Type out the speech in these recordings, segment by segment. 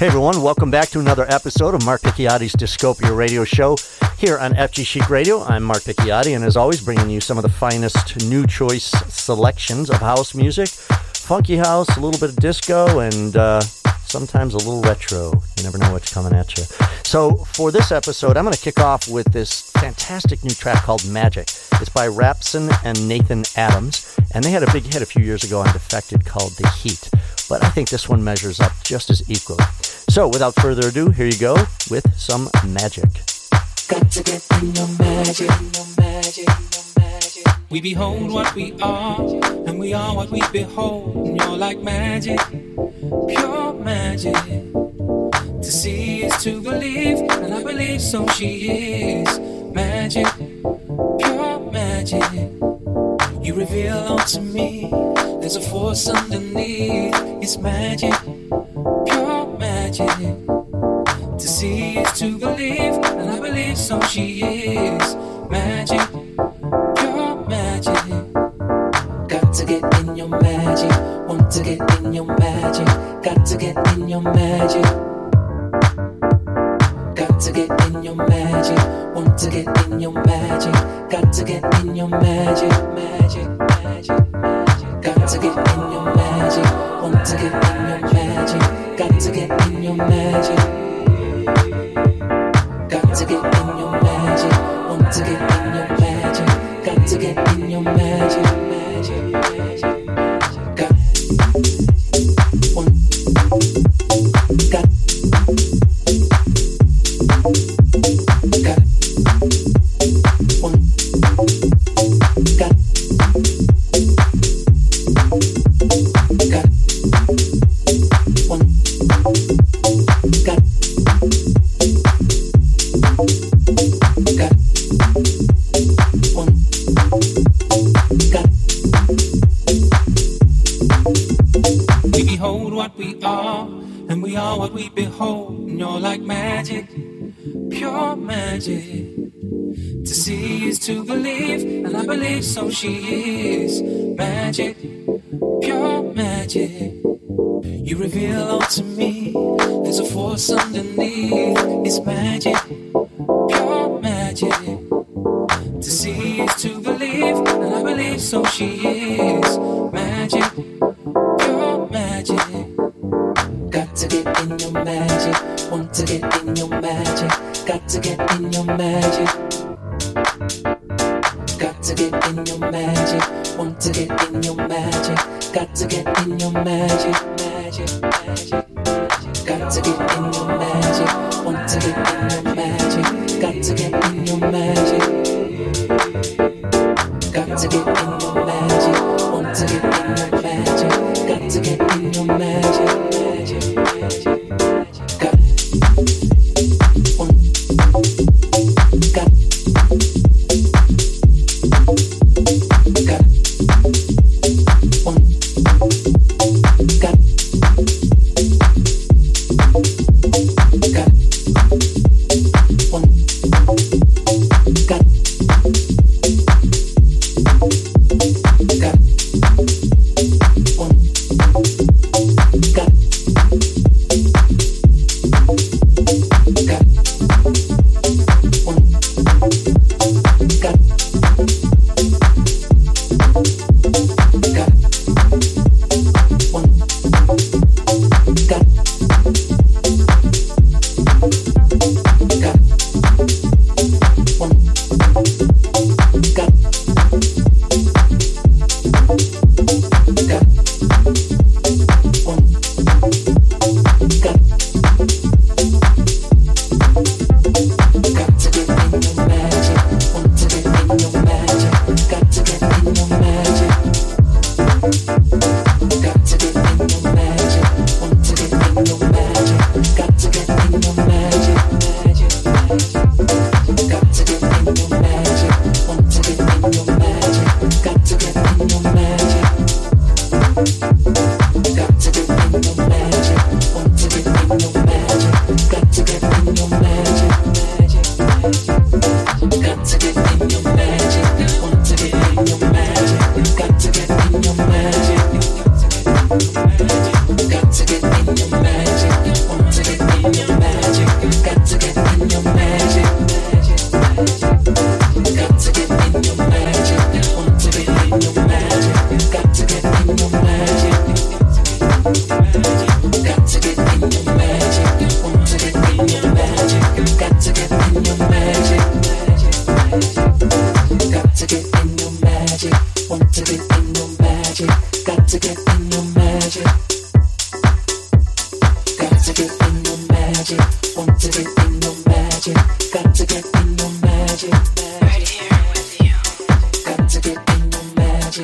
Hey everyone, welcome back to another episode of Mark Picchiotti's Discopia Radio Show here on FG Chic Radio. I'm Mark Picchiotti, and as always, bringing you some of the finest new choice selections of house music, funky house, a little bit of disco, and uh, sometimes a little retro. You never know what's coming at you. So for this episode, I'm going to kick off with this fantastic new track called Magic. It's by Rapson and Nathan Adams, and they had a big hit a few years ago on Defected called The Heat. But I think this one measures up just as equally. So, without further ado, here you go with some magic. Got to get in your magic, your magic, your magic. We behold what we are, and we are what we behold. And you're like magic, pure magic. To see is to believe, and I believe so she is. Magic, pure magic. You reveal unto me, there's a force underneath. It's magic pure magic. To see is to believe, and I believe so she is. Magic, pure magic. Got to get in your magic, want to get in your magic, got to get in your magic. To get in your magic, want to get in your magic, got to get in your magic, magic, magic, magic. Got to get in your magic, want to get in your magic. Got to get in your magic. Got to get in your magic. Want to get in your magic. Got to get in your. Magic, so she is. Magic,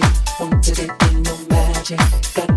magic, to it in your magic. Got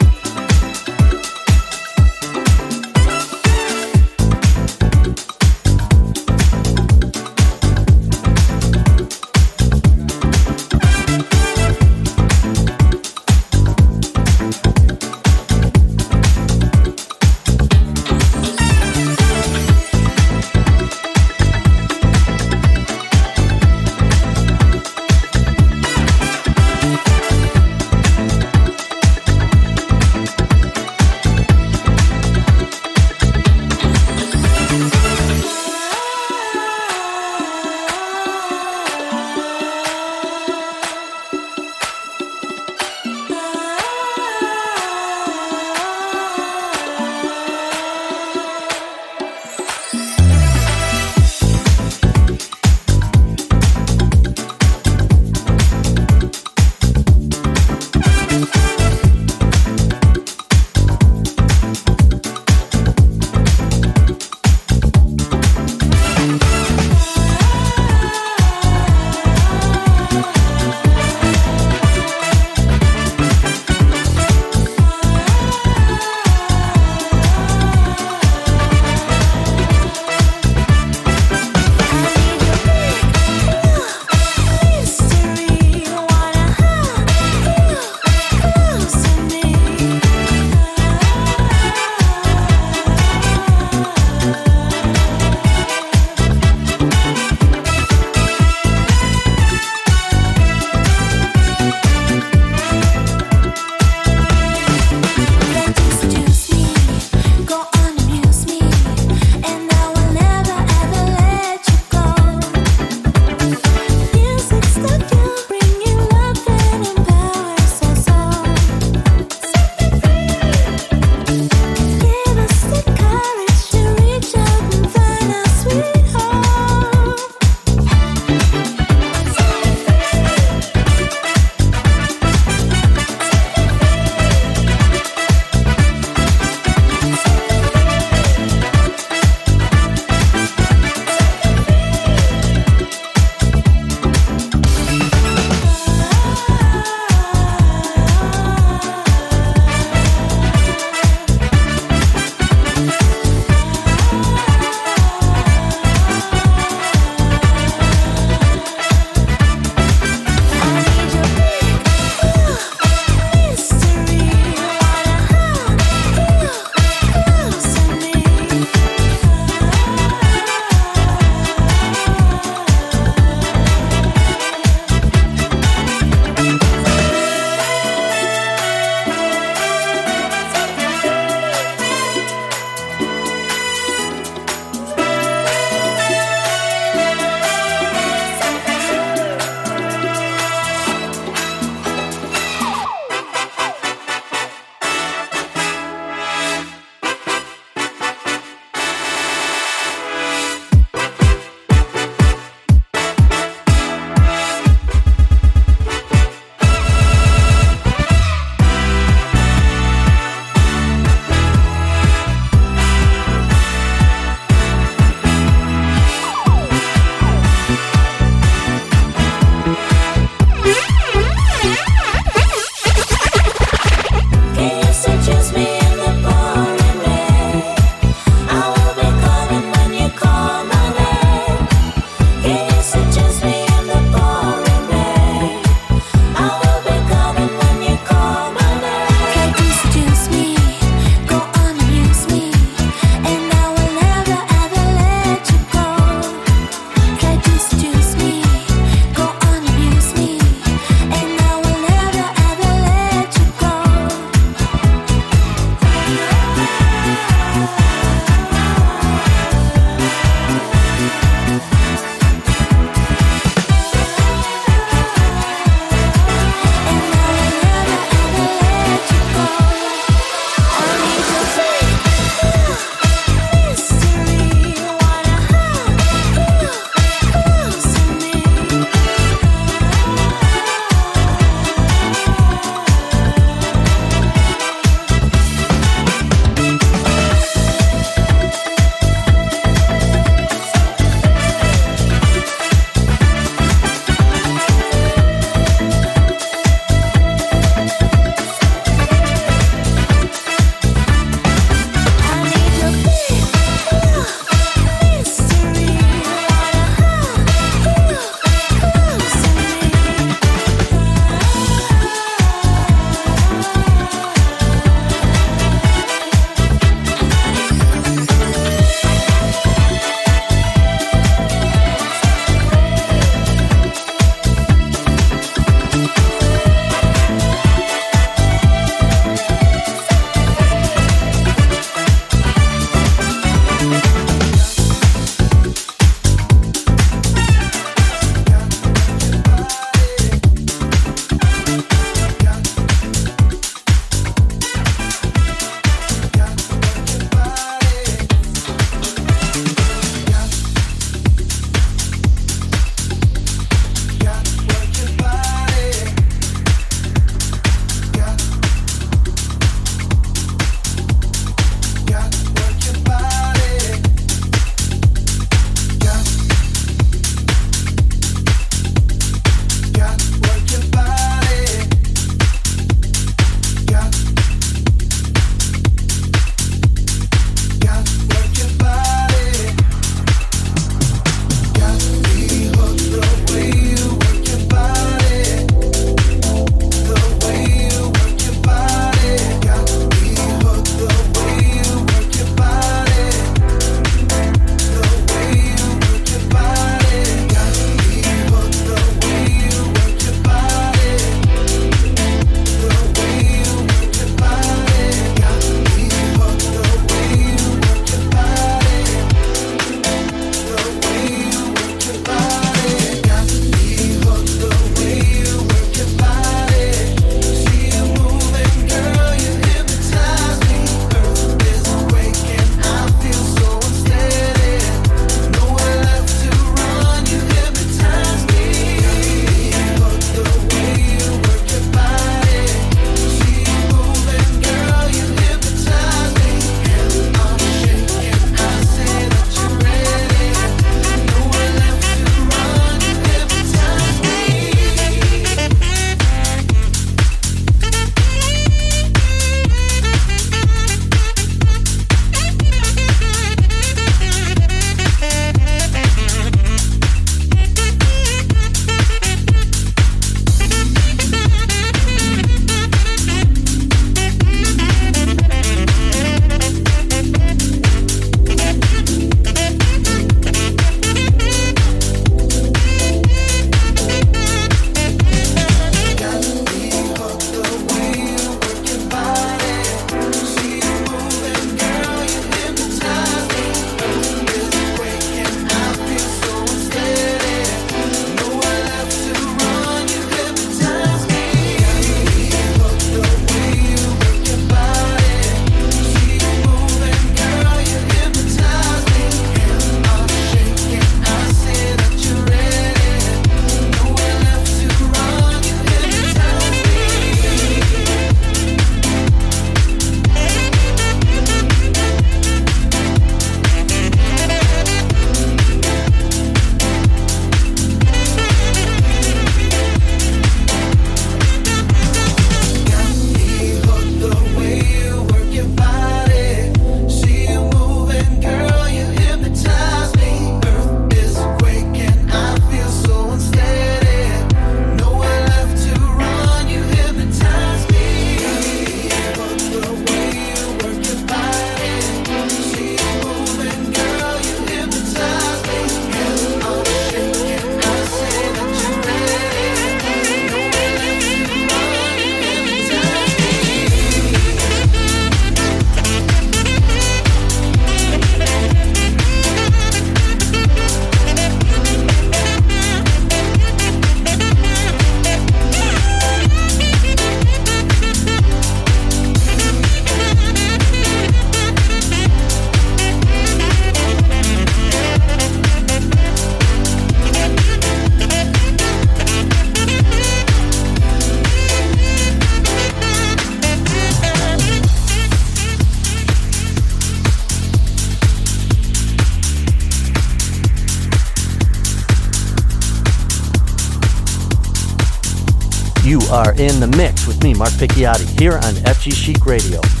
are in the mix with me, Mark Picchiotti, here on FG Chic Radio.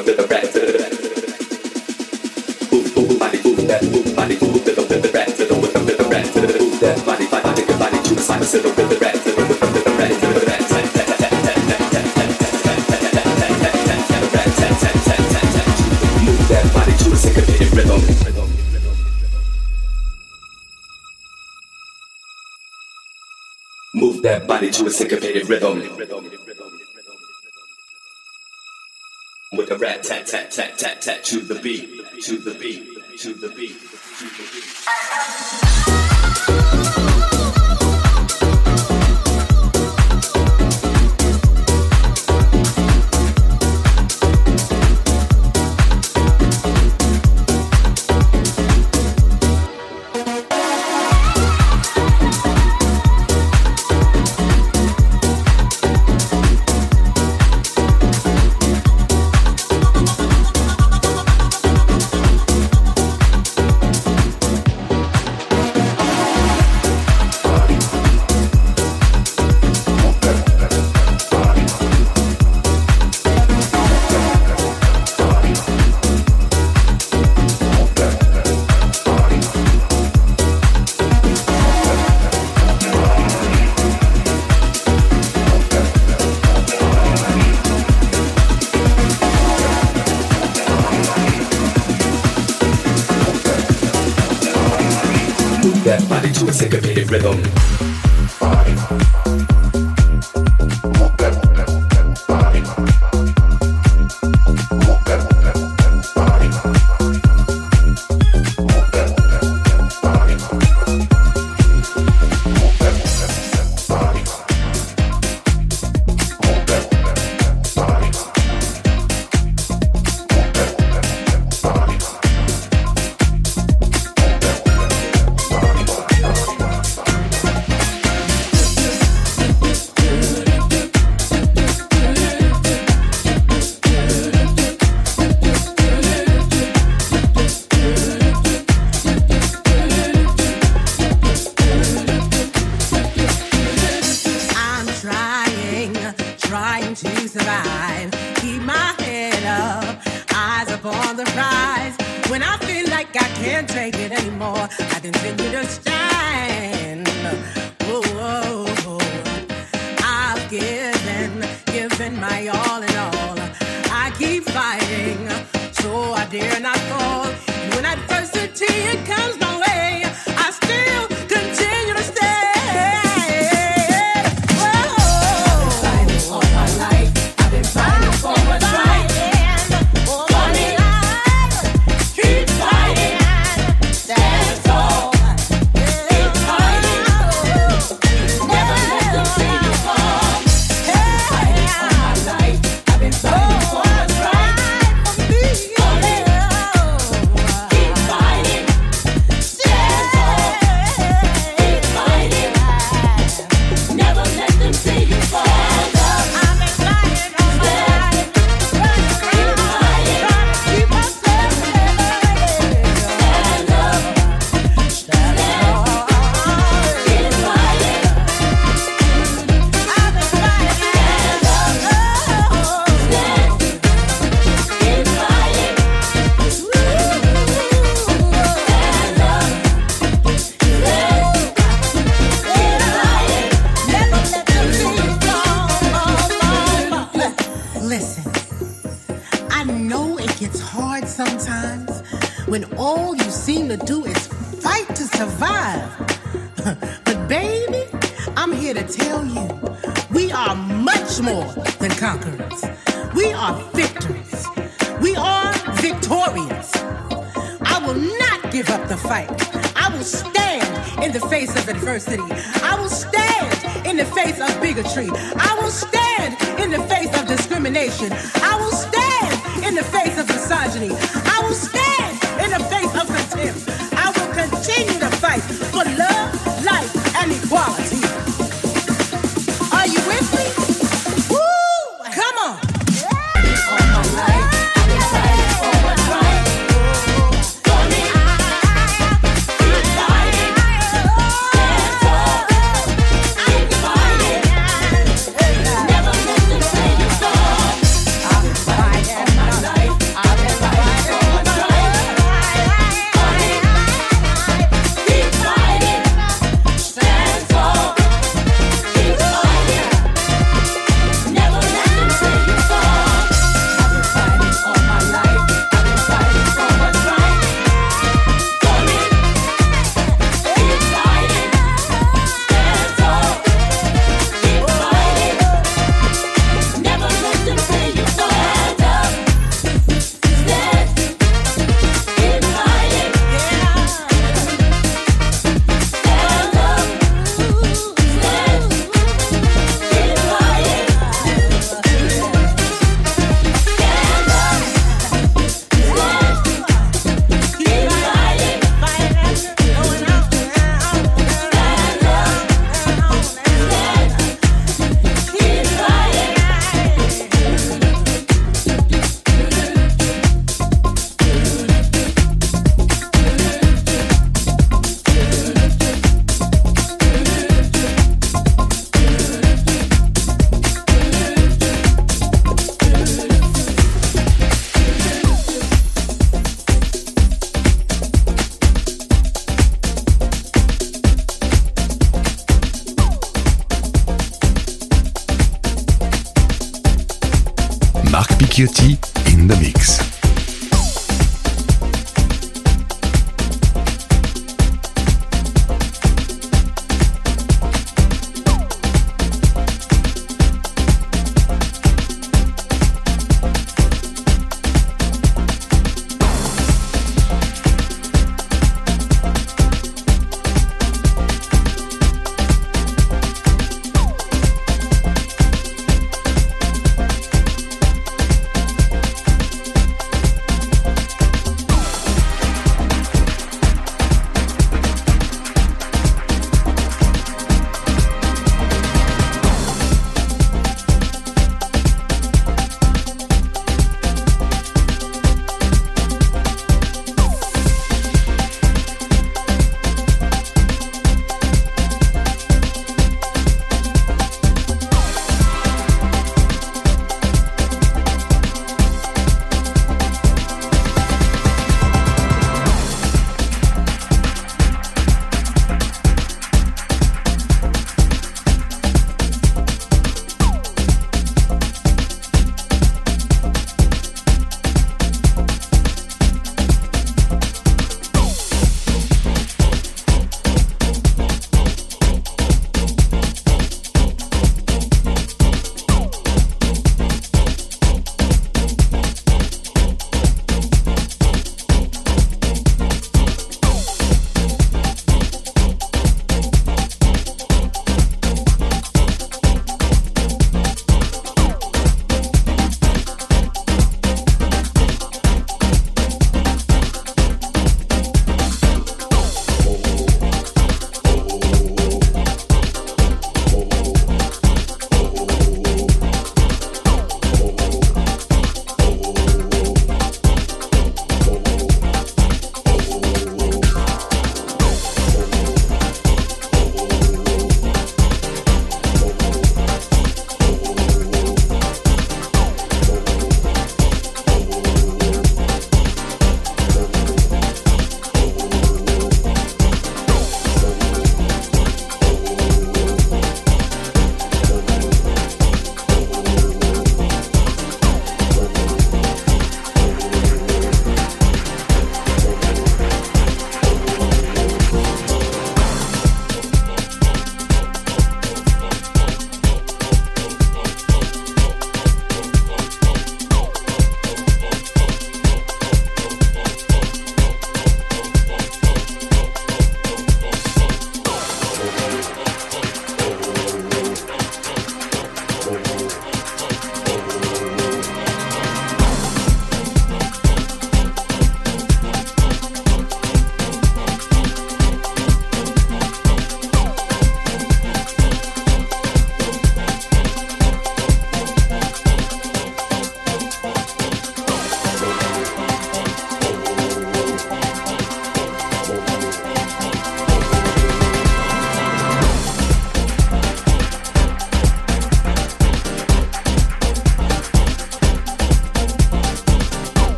to a syncopated rhythm. With a rat tat tat tat tat tat to the beat, to the beat, to the beat.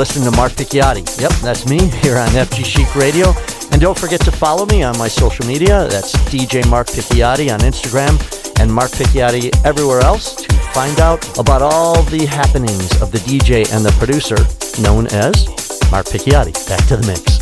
Listening to Mark Picchiotti. Yep, that's me here on FG Chic Radio. And don't forget to follow me on my social media. That's DJ Mark Picchiotti on Instagram and Mark Picchiotti everywhere else to find out about all the happenings of the DJ and the producer known as Mark Picchiotti. Back to the mix.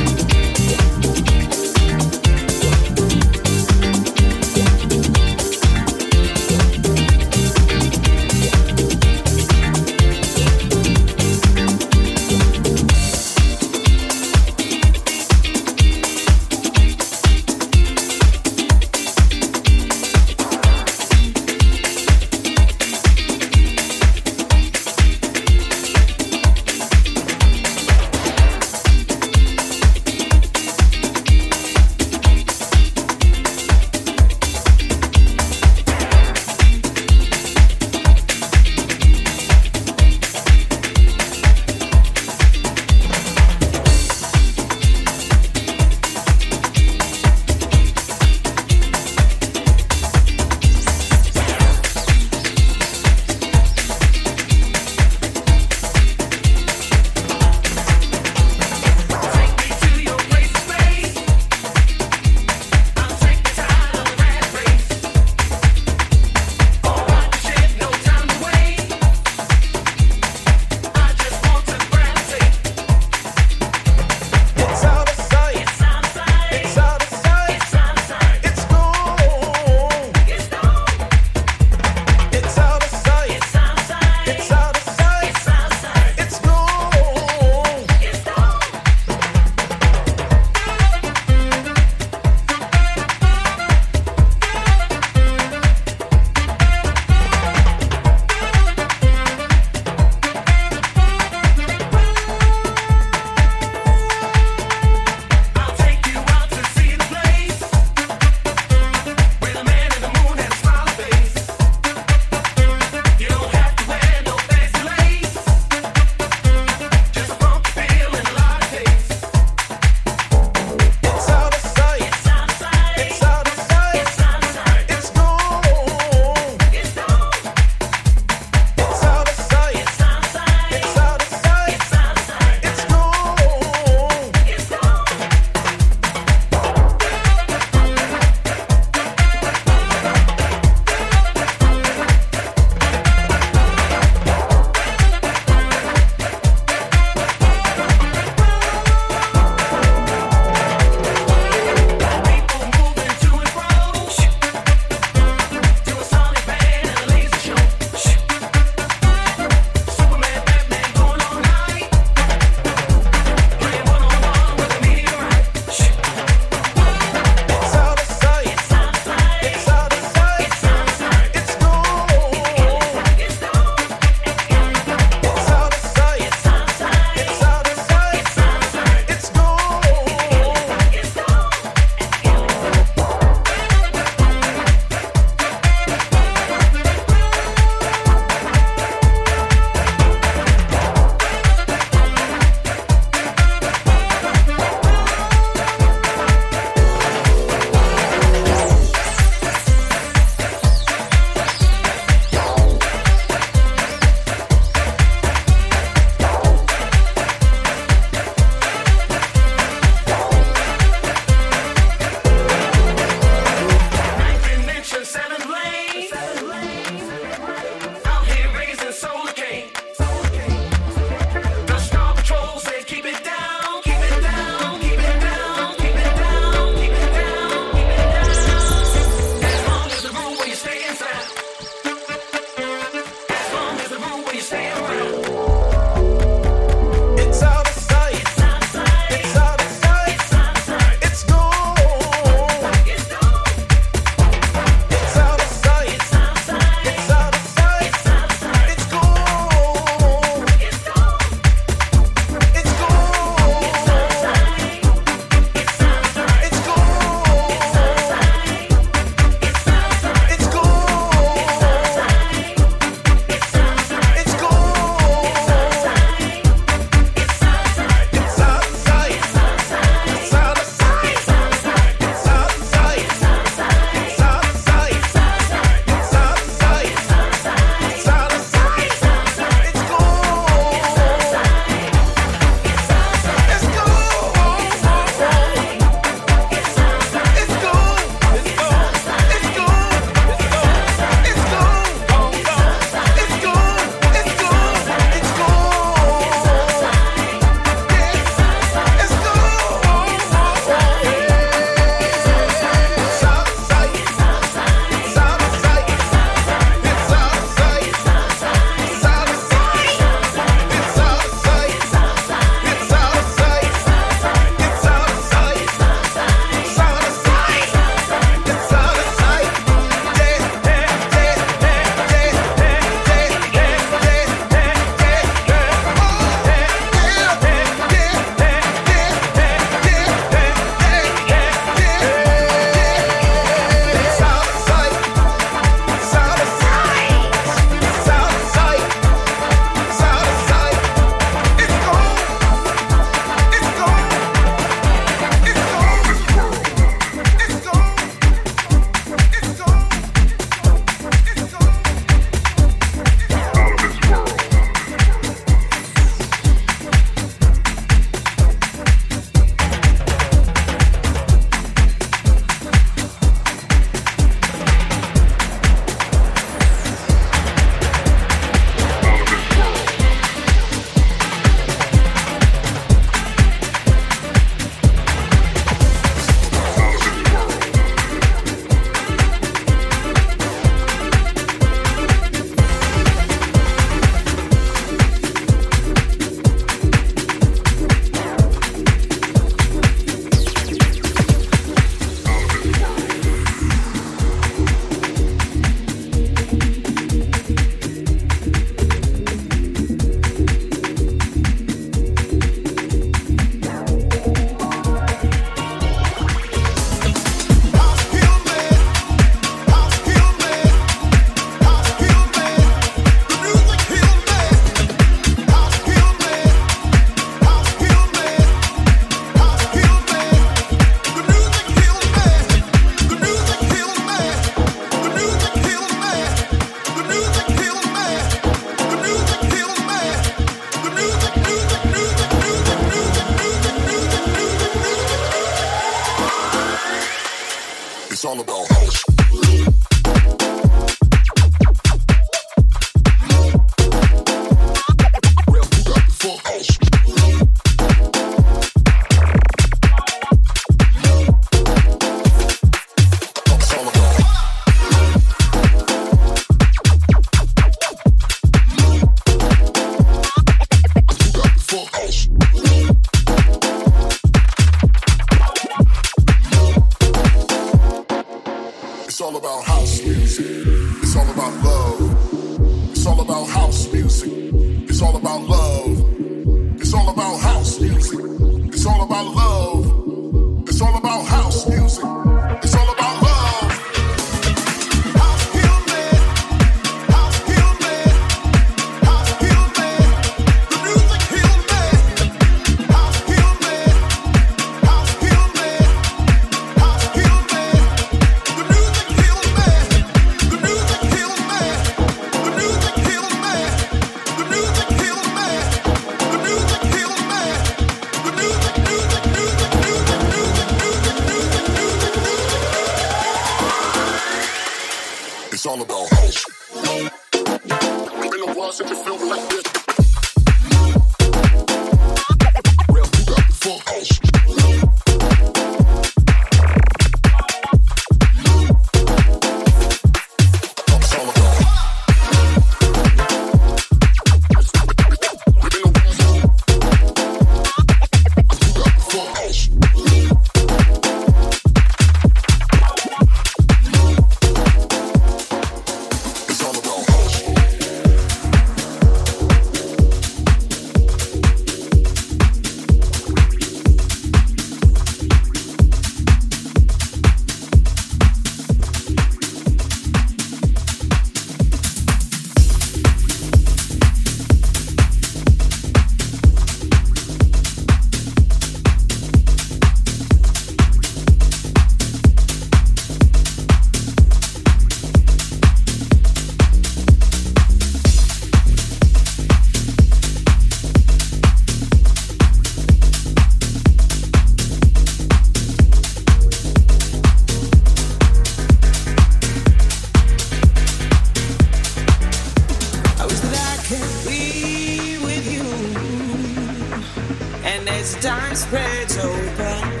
and as time spreads open.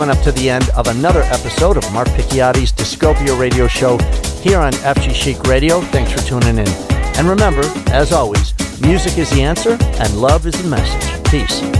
Coming up to the end of another episode of Mark Picchiotti's Discopia Radio Show here on FG Chic Radio. Thanks for tuning in. And remember, as always, music is the answer and love is the message. Peace.